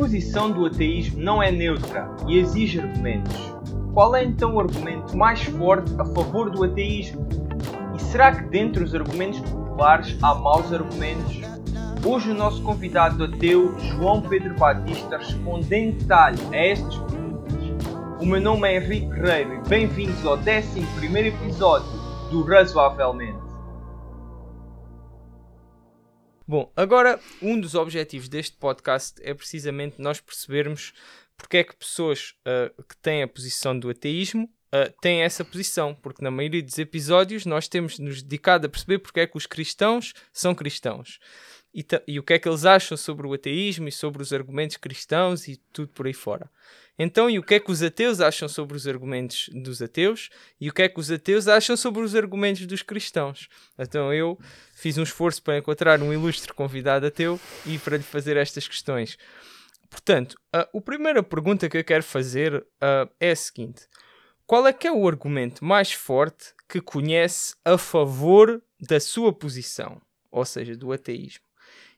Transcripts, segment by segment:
posição do ateísmo não é neutra e exige argumentos. Qual é então o argumento mais forte a favor do ateísmo? E será que dentre os argumentos populares há maus argumentos? Hoje o nosso convidado ateu, João Pedro Batista, responde em detalhe a estas perguntas. O meu nome é Henrique Guerreiro e bem-vindos ao 11 episódio do Razoavelmente. Bom, agora um dos objetivos deste podcast é precisamente nós percebermos porque é que pessoas uh, que têm a posição do ateísmo uh, têm essa posição, porque na maioria dos episódios nós temos nos dedicado a perceber porque é que os cristãos são cristãos e, e o que é que eles acham sobre o ateísmo e sobre os argumentos cristãos e tudo por aí fora. Então, e o que é que os ateus acham sobre os argumentos dos ateus e o que é que os ateus acham sobre os argumentos dos cristãos? Então, eu fiz um esforço para encontrar um ilustre convidado ateu e para lhe fazer estas questões. Portanto, a, a primeira pergunta que eu quero fazer uh, é a seguinte: qual é que é o argumento mais forte que conhece a favor da sua posição, ou seja, do ateísmo?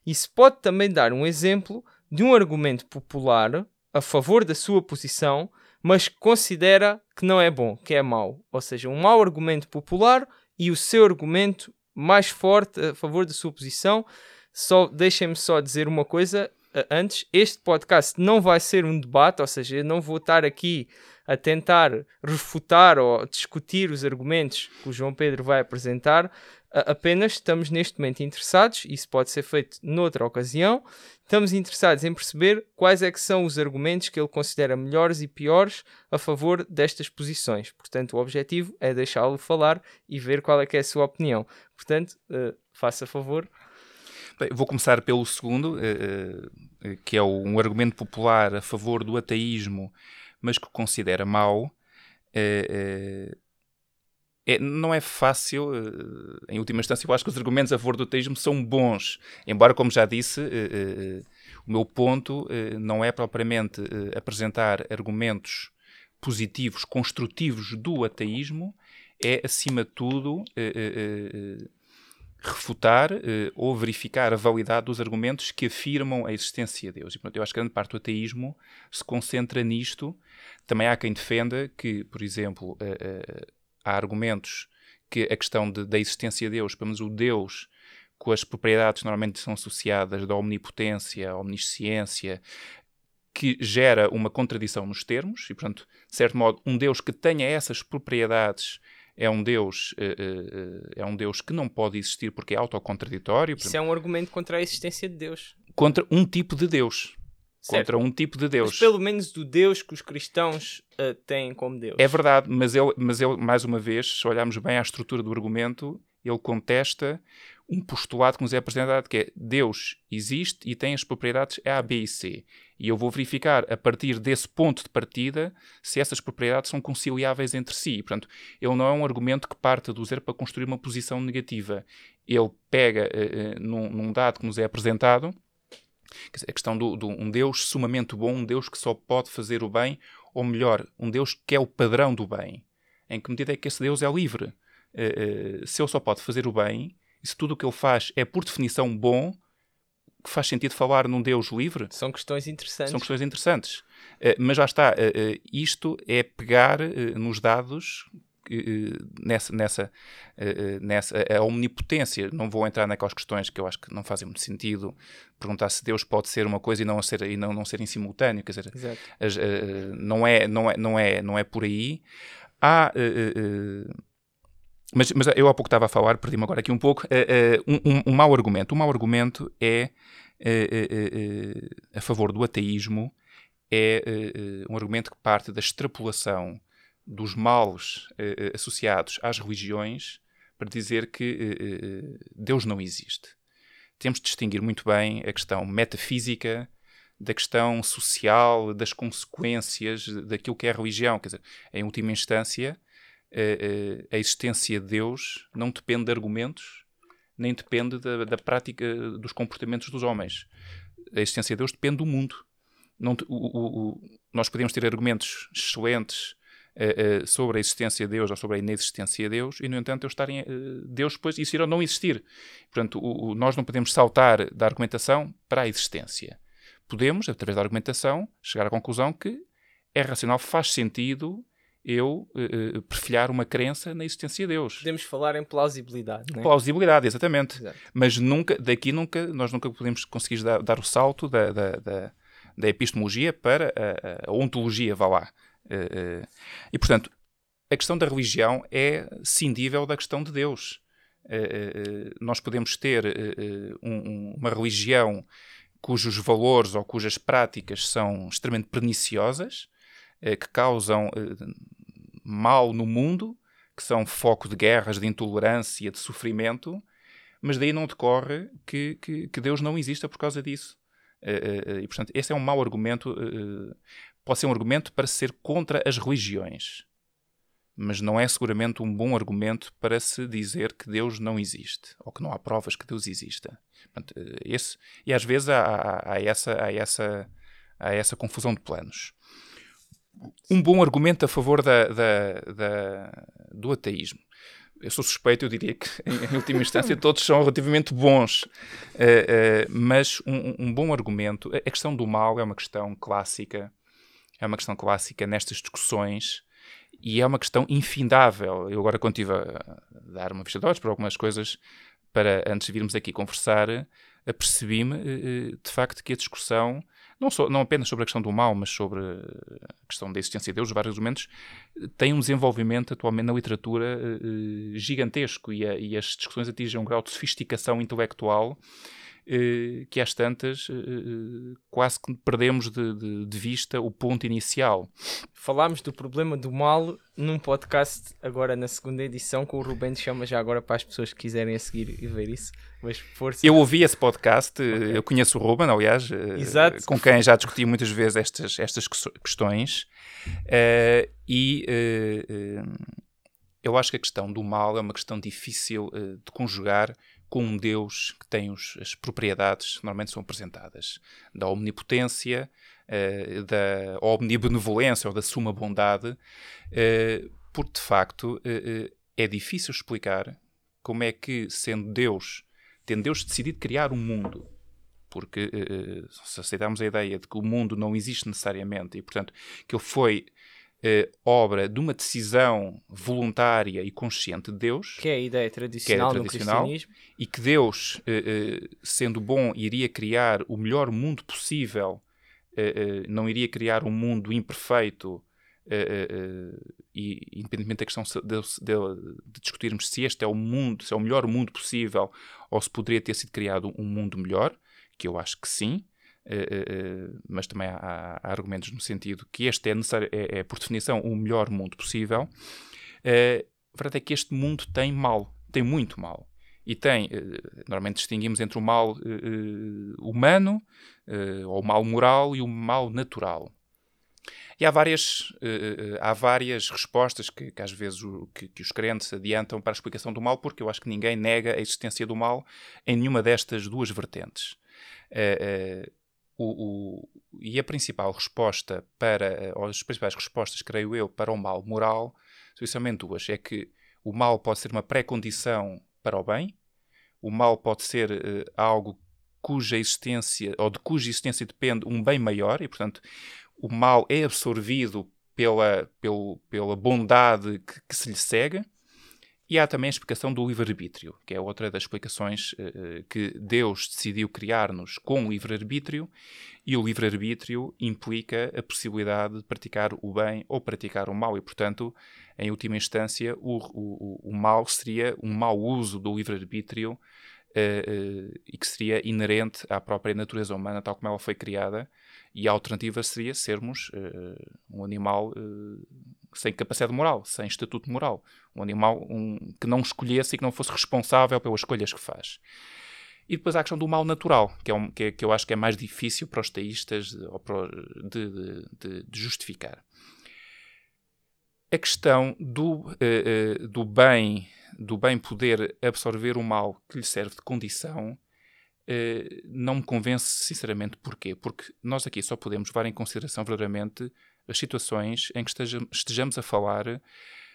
Se pode também dar um exemplo de um argumento popular a favor da sua posição, mas que considera que não é bom, que é mau. Ou seja, um mau argumento popular e o seu argumento mais forte a favor da sua posição. Só deixem-me só dizer uma coisa antes, este podcast não vai ser um debate, ou seja, eu não vou estar aqui a tentar refutar ou discutir os argumentos que o João Pedro vai apresentar, apenas estamos neste momento interessados, isso pode ser feito noutra ocasião, estamos interessados em perceber quais é que são os argumentos que ele considera melhores e piores a favor destas posições. Portanto, o objetivo é deixá-lo falar e ver qual é que é a sua opinião. Portanto, uh, faça favor. Bem, vou começar pelo segundo, uh, uh, que é um argumento popular a favor do ateísmo, mas que considera mau. É, não é fácil, eh, em última instância, eu acho que os argumentos a favor do ateísmo são bons, embora, como já disse, eh, eh, o meu ponto não é propriamente apresentar argumentos positivos, construtivos do ateísmo, é, acima de tudo, refutar ou verificar a validade dos argumentos que afirmam a existência de Deus. E, portanto, eu acho que grande parte do ateísmo se concentra nisto. Também há quem defenda que, por exemplo, há argumentos que a questão de, da existência de Deus, pelo menos o Deus com as propriedades que normalmente são associadas da omnipotência, omnisciência, que gera uma contradição nos termos, e portanto, de certo modo, um Deus que tenha essas propriedades é um Deus uh, uh, é um Deus que não pode existir porque é autocontraditório. Isso é um argumento contra a existência de Deus. Contra um tipo de Deus contra um tipo de Deus. Mas pelo menos do Deus que os cristãos uh, têm como Deus. É verdade, mas ele, mas ele, mais uma vez, se olharmos bem à estrutura do argumento, ele contesta um postulado que nos é apresentado, que é Deus existe e tem as propriedades A, B e C. E eu vou verificar, a partir desse ponto de partida, se essas propriedades são conciliáveis entre si. Portanto, ele não é um argumento que parte do zero para construir uma posição negativa. Ele pega uh, uh, num, num dado que nos é apresentado a questão de do, um Deus sumamente bom, um Deus que só pode fazer o bem, ou melhor, um Deus que é o padrão do bem. Em que medida é que esse Deus é livre? Uh, uh, se ele só pode fazer o bem, e se tudo o que ele faz é por definição bom, que faz sentido falar num Deus livre? São questões interessantes. São questões interessantes. Uh, mas já está, isto é pegar nos dados nessa, nessa, eh, eh, nessa a omnipotência. Não vou entrar naquelas questões que eu acho que não fazem muito sentido. Perguntar se Deus pode ser uma coisa e não ser, e não, não ser em simultâneo. Quer dizer, as, não, é, não, é, não, é, não é por aí. Há. mas, mas eu há pouco estava a falar, perdi-me agora aqui um pouco. Um, um, um mau argumento. Um mau argumento é a favor do ateísmo. É um argumento que parte da extrapolação dos males uh, associados às religiões para dizer que uh, Deus não existe. Temos de distinguir muito bem a questão metafísica da questão social, das consequências daquilo que é a religião. Quer dizer, em última instância, a existência de Deus não depende de argumentos, nem depende da, da prática dos comportamentos dos homens. A existência de Deus depende do mundo. Não, o, o, o, nós podemos ter argumentos excelentes uh, sobre a existência de Deus ou sobre a inexistência de Deus, e no entanto, eles estarem, uh, Deus depois existir ou não existir. Portanto, o, o, nós não podemos saltar da argumentação para a existência. podemos, através da argumentação, chegar à conclusão que é racional, faz sentido eu uh, uh, perfilhar uma crença na existência de Deus. Podemos falar em plausibilidade, não é? Plausibilidade, exatamente. Exato. Mas nunca, daqui nunca, nós nunca podemos conseguir dar, dar o salto da, da, da, da epistemologia para a, a, ontologia, vá lá. Uh, e, portanto, a questão da religião é cindível da questão de Deus. nós podemos ter um, uma religião cujos valores ou cujas práticas são extremamente perniciosas, eh, que causam eh, mal no mundo, que são foco de guerras, de intolerância, de sofrimento, mas daí não decorre que, que, que Deus não exista por causa disso. Eh, e, portanto, esse é um mau argumento, pode ser um argumento para ser contra as religiões, mas não é seguramente um bom argumento para se dizer que Deus não existe, ou que não há provas que Deus exista. Portanto, esse, e às vezes há, há, há, essa, há, essa, há essa confusão de planos um bom argumento a favor da, da, da, do ateísmo. Eu sou suspeito, eu diria que, em, última instância, todos são relativamente bons. Uh, uh, mas um, um, bom argumento. A questão do mal é uma questão clássica. É uma questão clássica nestas discussões. E é uma questão infindável. Eu agora, quando estive a dar uma vista de olhos para algumas coisas, para antes de virmos aqui conversar, apercebi-me, uh, de facto, que a discussão não, só, não apenas sobre a questão do mal, mas sobre a questão da existência de Deus, vários argumentos, tem um desenvolvimento atualmente na literatura uh, gigantesco e, a, e, as discussões atingem um grau de sofisticação intelectual que às tantas uh, quase que perdemos de, de, de, vista o ponto inicial. Falámos do problema do mal num podcast agora na segunda edição com o Rubens chama já agora para as pessoas que quiserem seguir e ver isso. Mas força. Eu ouvi esse podcast, okay. eu conheço o Ruben, aliás, Exato. com quem já discuti muitas vezes estas, estas questões. e eu acho que a questão do mal é uma questão difícil de conjugar com um Deus que tem os, as propriedades que normalmente são apresentadas da omnipotência, uh, da omnibenevolência ou da suma bondade, uh, porque de facto uh, é difícil explicar como é que, sendo Deus, tendo Deus decidido criar um mundo, porque se aceitarmos a ideia de que o mundo não existe necessariamente e, portanto, que ele foi eh, obra de uma decisão voluntária e consciente de Deus. Que é a ideia tradicional, que é tradicional E que Deus, eh, eh, sendo bom, iria criar o melhor mundo possível, eh, não iria criar um mundo imperfeito. E independentemente da questão de, de, de, discutirmos se este é o mundo, se é o melhor mundo possível ou se poderia ter sido criado um mundo melhor, que eu acho que sim, mas também há, há, argumentos no sentido que este é, necessário, é, é por definição o melhor mundo possível. A verdade é que este mundo tem mal, tem muito mal. E tem, normalmente distinguimos entre o mal humano, ou o mal moral, e o mal natural. E há várias, há várias respostas que, que às vezes que, que, os crentes adiantam para a explicação do mal, porque eu acho que ninguém nega a existência do mal em nenhuma destas duas vertentes. O, o, e a principal resposta para, ou as principais respostas, creio eu, para o mal moral, são essencialmente duas. É que o mal pode ser uma pré-condição para o bem, o mal pode ser uh, algo cuja existência, ou de cuja existência depende um bem maior, e portanto o mal é absorvido pela, pelo, pela bondade que, que se lhe segue, e há também a explicação do livre-arbítrio, que é outra das explicações uh, que Deus decidiu criar-nos com livre-arbítrio, e o livre-arbítrio implica a possibilidade de praticar o bem ou praticar o mal, e portanto, em última instância, o, o, o mal seria um mau uso do livre-arbítrio uh, uh, e que seria inerente à própria natureza humana, tal como ela foi criada, e a alternativa seria sermos um animal sem capacidade moral, sem estatuto moral. Um animal um, que não escolhesse e que não fosse responsável pelas escolhas que faz. E depois há a questão do mal natural, que, é um, que, é, que eu acho que é mais difícil para os teístas de, de, de, de justificar. A questão do, uh, uh, do, bem, do bem poder absorver o mal que lhe serve de condição uh, não me convence sinceramente. Porquê? Porque nós aqui só podemos levar em consideração verdadeiramente as situações em que estejamos a falar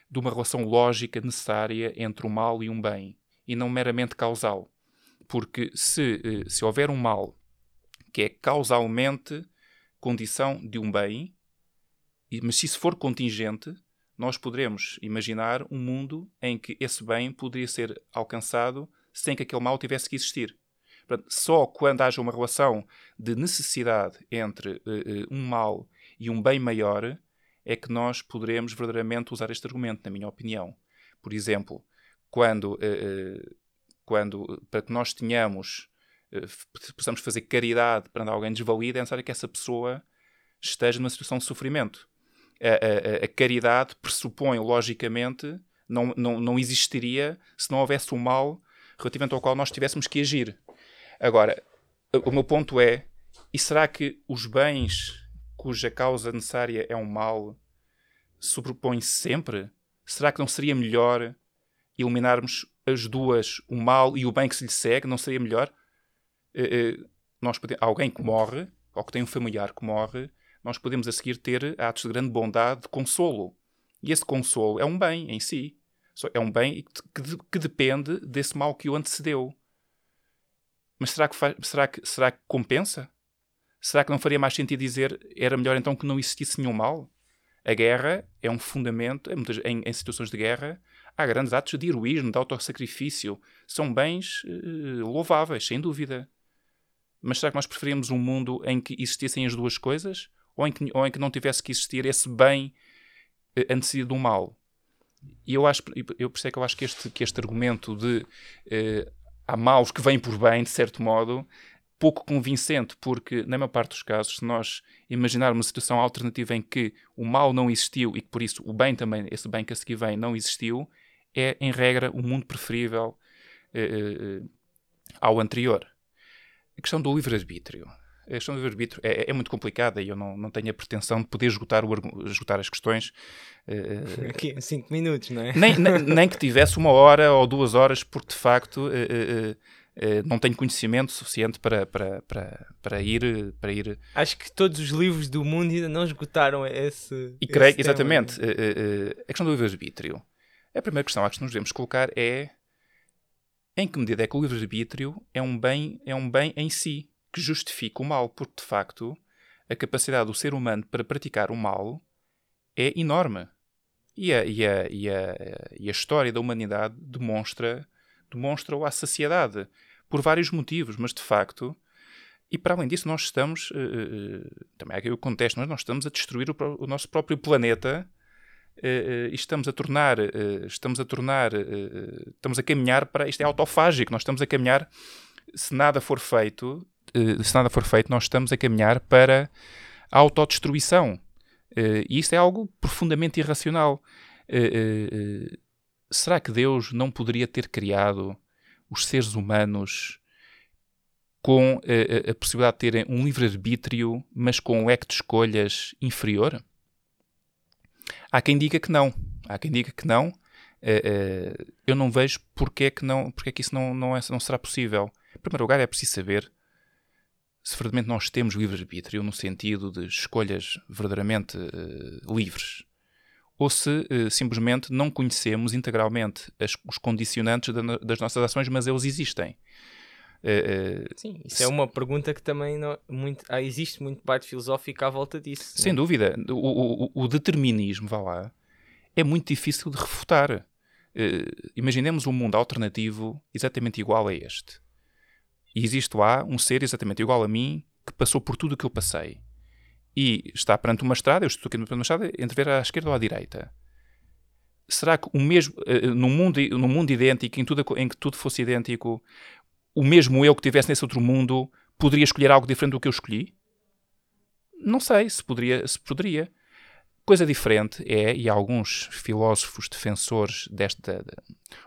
de uma relação lógica necessária entre o mal e um bem, e não meramente causal. Porque se, eh, se houver um mal que é causalmente condição de um bem, mas se isso for contingente, nós poderemos imaginar um mundo em que esse bem poderia ser alcançado sem que aquele mal tivesse que existir. Portanto, só quando haja uma relação de necessidade entre uh, um mal e um bem maior é que nós poderemos verdadeiramente usar este argumento, na minha opinião. Por exemplo, quando, uh, quando para que nós tenhamos, possamos fazer caridade para alguém desvalido, é necessário que essa pessoa esteja numa situação de sofrimento. A, a, a caridade pressupõe, logicamente, não, não, não existiria se não houvesse um mal relativamente ao qual nós tivéssemos que agir. Agora, o meu ponto é: e será que os bens cuja causa necessária é um mal sobrepõem-se sempre? Será que não seria melhor eliminarmos as duas, o mal e o bem que se lhe segue? Não seria melhor? Uh, uh, nós podemos, alguém que morre, ou que tem um familiar que morre, nós podemos a seguir ter atos de grande bondade, de consolo. E esse consolo é um bem em si. É um bem que, que, que depende desse mal que o antecedeu. Mas será que, faz, será, que, será que compensa? Será que não faria mais sentido dizer era melhor então que não existisse nenhum mal? A guerra é um fundamento, em, em situações de guerra, há grandes atos de heroísmo, de autossacrifício. São bens uh, louváveis, sem dúvida. Mas será que nós preferimos um mundo em que existissem as duas coisas? Ou em que, ou em que não tivesse que existir esse bem uh, antecedido do mal? E eu acho, eu percebo que eu acho que este, que este argumento de uh, há maus que vêm por bem, de certo modo, pouco convincente, porque, na maior parte dos casos, se nós imaginarmos uma situação alternativa em que o mal não existiu e que, por isso, o bem também, esse bem que a seguir vem, não existiu, é, em regra, o um mundo preferível uh, uh, ao anterior. A questão do livre-arbítrio. A questão do livre-arbítrio é, é, muito complicada e eu não, não tenho a pretensão de poder esgotar, o, esgotar as questões. Uh, Aqui em 5 minutos, não é? Nem, nem, nem, que tivesse uma hora ou duas horas, porque de facto uh, uh, não tenho conhecimento suficiente para, para, para, para, ir, para ir. Acho que todos os livros do mundo ainda não esgotaram esse. E creio, esse exatamente. Tema, a questão do livre-arbítrio. A primeira questão a que nos devemos colocar é em que medida é que o livre-arbítrio é um bem, é um bem em si que justifica o mal, porque de facto a capacidade do ser humano para praticar o mal é enorme. E a, e a, e a, e a história da humanidade demonstra, demonstra-o à saciedade, por vários motivos, mas de facto. E para além disso, nós estamos. Uh, também há aqui o contexto, mas nós estamos a destruir o, o nosso próprio planeta uh, e estamos a tornar. Estamos a tornar. estamos a caminhar para. Isto é autofágico, nós estamos a caminhar. Se nada for feito, eh, se nada for feito, nós estamos a caminhar para a autodestruição. Eh, e isto é algo profundamente irracional. Eh, será que Deus não poderia ter criado os seres humanos com a, a possibilidade de terem um livre-arbítrio, mas com um leque de escolhas inferior? Há quem diga que não. Há quem diga que não. eu não vejo porque é que, não, porque é que isso não, não, é, não será possível. Em primeiro lugar, é preciso saber se verdadeiramente nós temos livre-arbítrio no sentido de escolhas verdadeiramente uh, livres, ou se uh, simplesmente não conhecemos integralmente as, os condicionantes da, das nossas ações, mas eles existem. Uh, Sim, isso se... é uma pergunta que também não, muito, ah, existe muito parte filosófica à volta disso. Sem não? dúvida. O, o, o, determinismo, vá lá, é muito difícil de refutar. imaginemos um mundo alternativo exatamente igual a este e existe lá um ser exatamente igual a mim que passou por tudo o que eu passei. E está perante uma estrada, eu estou aqui perante uma estrada, entre ver à esquerda ou à direita. Será que o mesmo, uh, num, mundo, num mundo idêntico, em, tudo, em que tudo fosse idêntico, o mesmo eu que estivesse nesse outro mundo poderia escolher algo diferente do que eu escolhi? Não sei se poderia. Se poderia. Coisa diferente é, e alguns filósofos defensores desta.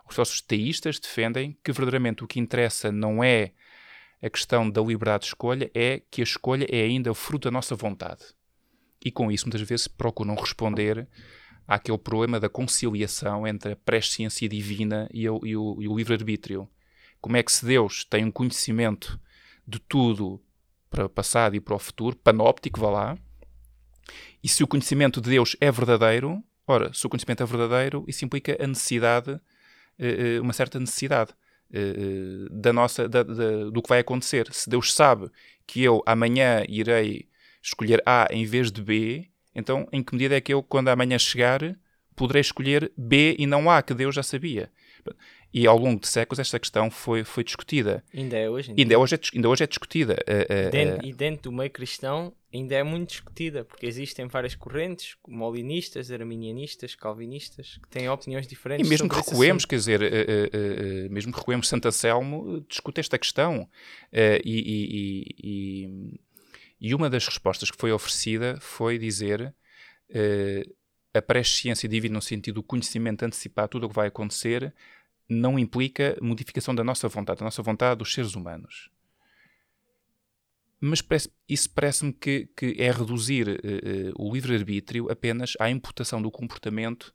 Os filósofos teístas defendem que verdadeiramente o que interessa não é a questão da liberdade de escolha é que a escolha é ainda fruto da nossa vontade. E com isso, muitas vezes, procuram responder àquele problema da conciliação entre a presciência divina e o, e o, e o livre-arbítrio. Como é que se Deus tem um conhecimento de tudo para o passado e para o futuro, panóptico, vá lá, e se o conhecimento de Deus é verdadeiro, ora, se o conhecimento é verdadeiro, isso implica a necessidade, eh, eh, uma certa necessidade. Uh, da nossa, da, da, do que vai acontecer. Se Deus sabe que eu amanhã irei escolher A em vez de B, então em que medida é que eu, quando amanhã chegar, poderei escolher B e não A, que Deus já sabia? E ao longo de séculos esta questão foi, foi discutida. Ainda é hoje. Ainda, hoje, é, ainda hoje é discutida. Uh, dentro, e dentro do meio cristão ainda é muito discutida, porque existem várias correntes, molinistas, arminianistas, calvinistas, que têm opiniões diferentes. E mesmo que recuemos, quer dizer, uh, uh, mesmo que recuemos Santo Anselmo, discute esta questão. E, e, e, e, uma das respostas que foi oferecida foi dizer a presciência divina no sentido do conhecimento antecipado tudo o que vai acontecer não implica modificação da nossa vontade, da nossa vontade dos seres humanos. Mas parece, isso parece-me que, que, é reduzir uh, uh, o livre-arbítrio apenas à imputação do comportamento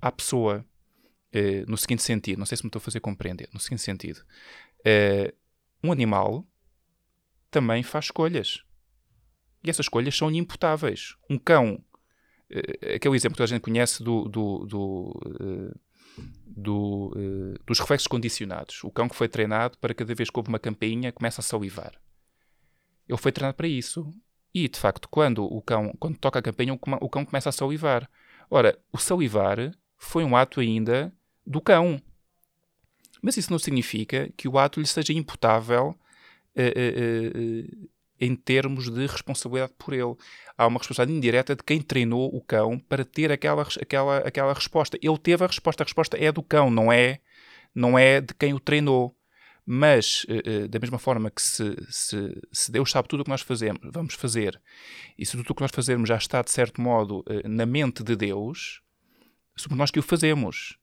à pessoa. Uh, no seguinte sentido, não sei se me estou a fazer compreender, no seguinte sentido, um animal também faz escolhas. E essas escolhas são imputáveis. Um cão, aquele exemplo que a gente conhece do, do, do do, uh, dos reflexos condicionados. O cão que foi treinado para cada vez que houve uma campainha começa a salivar. Ele foi treinado para isso. E, de facto, quando o cão quando toca a campainha, o cão começa a salivar. Ora, o salivar foi um ato ainda do cão. Mas isso não significa que o ato lhe seja imputável uh, uh, em termos de responsabilidade por ele. Há uma responsabilidade indireta de quem treinou o cão para ter aquela, aquela, aquela resposta. Ele teve a resposta, a resposta é do cão, não é, não é de quem o treinou. Mas, uh, uh, da mesma forma que se, se, se, Deus sabe tudo o que nós fazemos, vamos fazer, e se tudo o que nós fazermos já está, de certo modo, uh, na mente de Deus, somos nós que o fazemos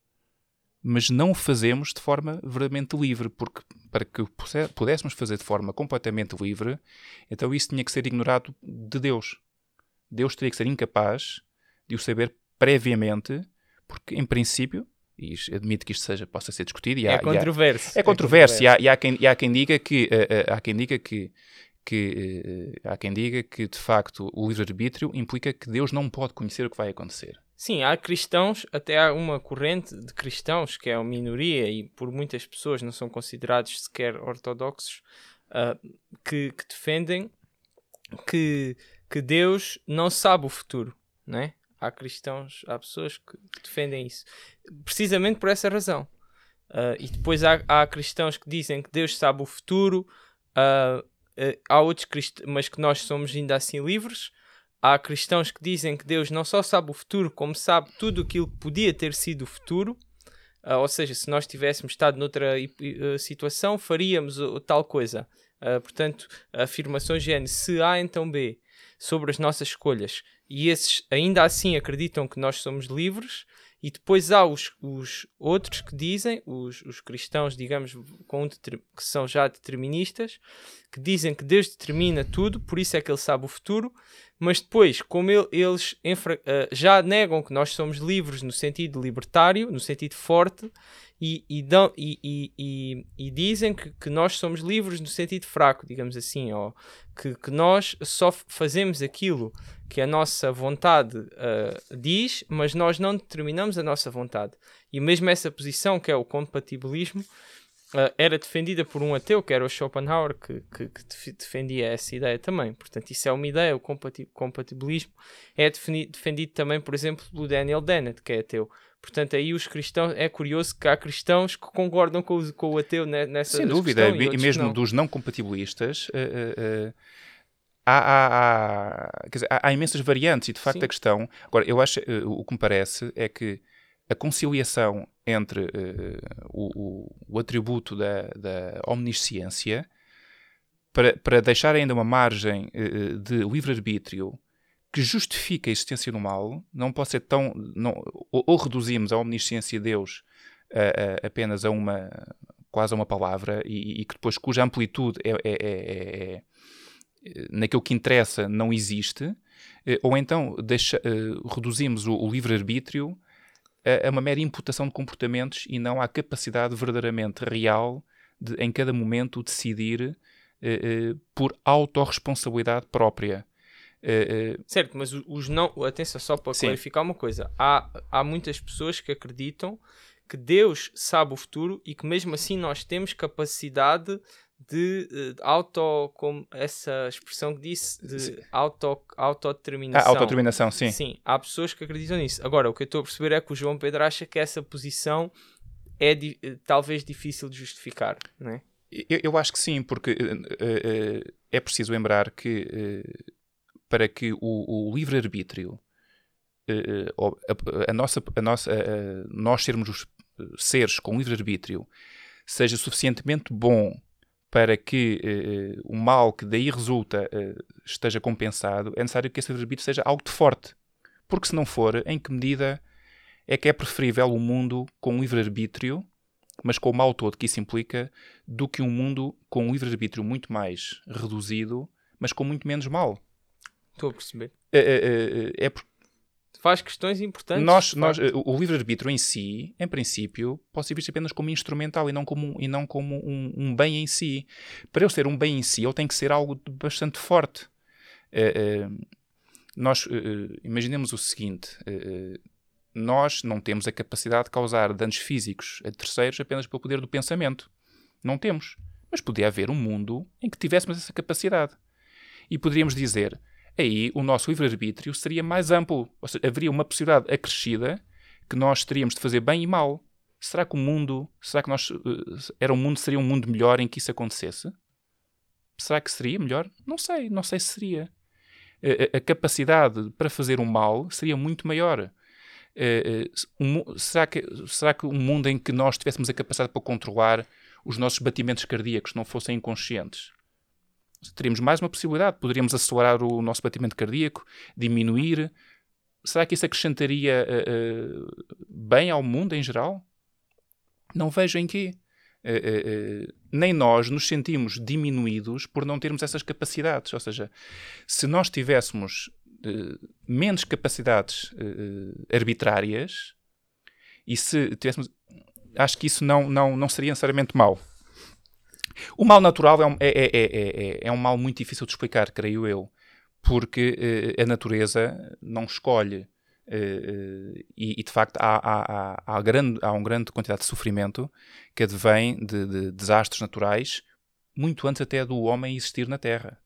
mas não o fazemos de forma verdadeiramente livre, porque para que pudéssemos fazer de forma completamente livre, então isso tinha que ser ignorado de Deus. Deus teria que ser incapaz de o saber previamente, porque em princípio, e admito que isto seja, possa ser discutido, é, controverso. é controverso. É E, há, e, há quem, e há quem diga que, uh, uh, há quem diga que que uh, há quem diga que de facto o livre-arbítrio implica que Deus não pode conhecer o que vai acontecer. Sim, há cristãos, até há uma corrente de cristãos que é uma minoria e por muitas pessoas não são considerados sequer ortodoxos, uh, que, que, defendem que, que Deus não sabe o futuro, né? Há cristãos, há pessoas que, defendem isso, precisamente por essa razão. Uh, e depois há, há, cristãos que dizem que Deus sabe o futuro, uh, há outros mas que nós somos ainda assim livres há cristãos que dizem que Deus não só sabe o futuro, como sabe tudo aquilo que podia ter sido o futuro. Uh, ou seja, se nós tivéssemos estado noutra uh, situação, faríamos uh, tal coisa. portanto, afirmações de se A, então B, sobre as nossas escolhas. E esses ainda assim acreditam que nós somos livres. E depois há os, os outros que dizem, os, os cristãos, digamos, com, que são já deterministas, que dizem que Deus determina tudo, por isso é que Ele sabe o futuro, mas depois, como ele, eles uh, já negam que nós somos livres no sentido libertário, no sentido forte, e, e, dão, e, e, dizem que, que, nós somos livres no sentido fraco, digamos assim, ou que, que nós só fazemos aquilo que a nossa vontade uh, diz, mas nós não determinamos a nossa vontade. E mesmo essa posição, que é o compatibilismo, uh, era defendida por um ateu, que era o Schopenhauer, que, que, que, defendia essa ideia também. Portanto, isso é uma ideia, o compatibilismo é defendido também, por exemplo, pelo Daniel Dennett, que é ateu. Portanto, aí os cristãos, é curioso que há cristãos que concordam com o, com o ateu nessa Sem dúvida, e, e mesmo não. dos não compatibilistas. Uh, uh, há, há, há, dizer, há, imensas variantes e de facto Sim. a questão. Agora, eu acho o que me parece é que a conciliação entre uh, o, o, atributo da, da omnisciência para, para deixar ainda uma margem uh, de livre-arbítrio que justifica a existência do mal, não pode ser tão. Não, ou, ou reduzimos a omnisciência de Deus uh, apenas a uma. quase a uma palavra, e, e que depois cuja amplitude é, é, é, é naquilo que interessa não existe, ou então deixa, reduzimos o, o livre-arbítrio a, a uma mera imputação de comportamentos e não à capacidade verdadeiramente real de, em cada momento, decidir uh, uh, por autorresponsabilidade própria. Uh, certo, mas os não. Atenção, só para Sim. clarificar uma coisa: há, há muitas pessoas que acreditam que Deus sabe o futuro e que mesmo assim nós temos capacidade de, de auto, como essa expressão que disse, de auto, autodeterminação. A autodeterminação, sim. Sim, há pessoas que acreditam nisso. Agora, o que eu estou a perceber é que o João Pedro acha que essa posição é di talvez difícil de justificar, não é? Eu, eu acho que sim, porque uh, uh, é preciso lembrar que uh, para que o, o livre-arbítrio, a, a, nossa, a nossa, nós sermos os seres com livre-arbítrio, seja suficientemente bom para que uh, o mal que daí resulta uh, esteja compensado, é necessário que esse livre-arbítrio seja algo de forte. Porque se não for, em que medida é que é preferível um mundo com livre-arbítrio, mas com o mal todo que isso implica, do que um mundo com um livre-arbítrio muito mais reduzido, mas com muito menos mal? Estou a perceber. É, é, é, faz questões importantes. Nós, nós, o livre-arbítrio em si, em princípio, pode ser visto apenas como instrumental e não como, e não como um, um, bem em si. Para ele ser um bem em si, ele tem que ser algo bastante forte. Uh, uh, nós uh, imaginemos o seguinte: nós não temos a capacidade de causar danos físicos a terceiros apenas pelo poder do pensamento. Não temos. Mas podia haver um mundo em que tivéssemos essa capacidade. E poderíamos dizer: aí o nosso livre-arbítrio seria mais amplo. Ou seja, haveria uma possibilidade acrescida que nós teríamos de fazer bem e mal. Será que o mundo, será que nós, uh, era um mundo, seria um mundo melhor em que isso acontecesse? Será que seria melhor? Não sei, não sei se seria. Uh, a capacidade para fazer o mal seria muito maior. Uh, um, será, que, será que um mundo em que nós tivéssemos a capacidade para controlar os nossos batimentos cardíacos não fossem inconscientes? Teríamos mais uma possibilidade. Poderíamos acelerar o nosso batimento cardíaco, diminuir. Será que isso acrescentaria uh, uh, bem ao mundo em geral? Não vejo em quê. Uh, nem nós nos sentimos diminuídos por não termos essas capacidades. Ou seja, se nós tivéssemos menos capacidades arbitrárias e se tivéssemos. Acho que isso não, não, não seria necessariamente mau. O mal natural é um, é, é, é, é um mal muito difícil de explicar, creio eu, porque uh, a natureza não escolhe. Uh, e, e, de facto há, há, há, há, grande, há uma grande quantidade de sofrimento que advém de, de, desastres naturais muito antes até do homem existir na Terra.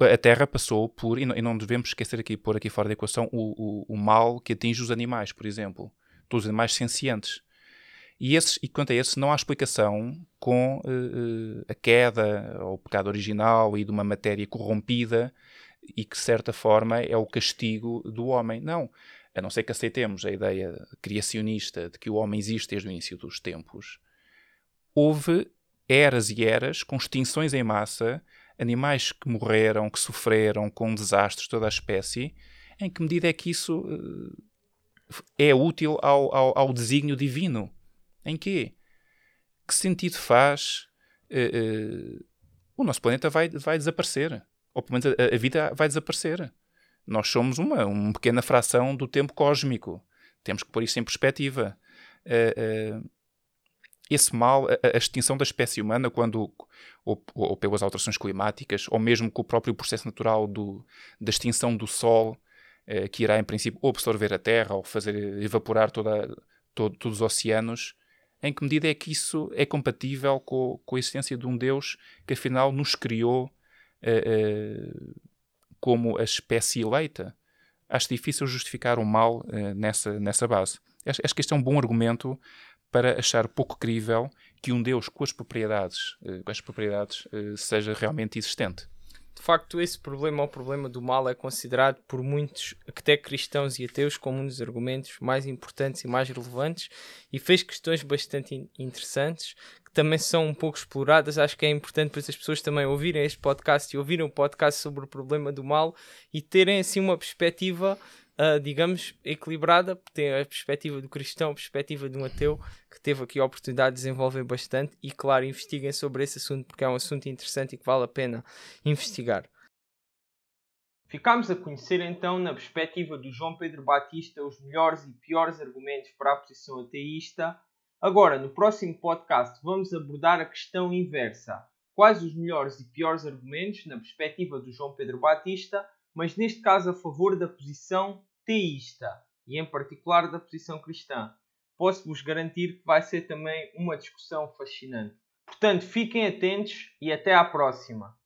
A Terra passou por, e não, e não devemos esquecer aqui, pôr aqui fora da equação, o, o, o mal que atinge os animais, por exemplo. Todos os animais sencientes. E, esses, e quanto a esse, não há explicação com uh, a queda ou o pecado original e de uma matéria corrompida e que, de certa forma, é o castigo do homem. Não. A não ser que aceitemos a ideia criacionista de que o homem existe desde o início dos tempos, houve eras e eras com extinções em massa, animais que morreram, que sofreram com desastres, toda a espécie. Em que medida é que isso uh, é útil ao, ao, ao desígnio divino? Em quê? Que sentido faz uh, uh, o nosso planeta vai, vai desaparecer? Ou pelo menos a, a, vida vai desaparecer. Nós somos uma, uma pequena fração do tempo cósmico. Temos que pôr isso em perspectiva. Uh, esse mal, a, extinção da espécie humana, quando ou, ou, pelas alterações climáticas, ou mesmo com o próprio processo natural do, da extinção do Sol, que irá em princípio absorver a Terra ou fazer evaporar toda, todo, todos os oceanos, em que medida é que isso é compatível com, com a existência de um Deus que afinal nos criou uh, uh, como a espécie eleita? Acho difícil justificar o mal uh, nessa, nessa base. Acho, acho, que este é um bom argumento para achar pouco crível que um Deus com as propriedades, com as propriedades seja realmente existente de facto, esse problema, o problema do mal, é considerado por muitos, até cristãos e ateus, como um dos argumentos mais importantes e mais relevantes e fez questões bastante interessantes que também são um pouco exploradas. Acho que é importante para as pessoas também ouvirem este podcast e ouvirem o podcast sobre o problema do mal e terem assim uma perspectiva uh, digamos, equilibrada, tem a perspectiva do cristão, a perspectiva de um ateu, que teve aqui a oportunidade de desenvolver bastante e, claro, investiguem sobre esse assunto, porque é um assunto interessante e que vale a pena investigar. Ficámos a conhecer então, na perspectiva do João Pedro Batista, os melhores e piores argumentos para a posição ateísta. Agora, no próximo podcast, vamos abordar a questão inversa. Quais os melhores e piores argumentos, na perspectiva do João Pedro Batista, mas neste caso a favor da posição teísta e em particular da posição cristã. posso-vos garantir que vai ser também uma discussão fascinante. Portanto, fiquem atentos e até à próxima.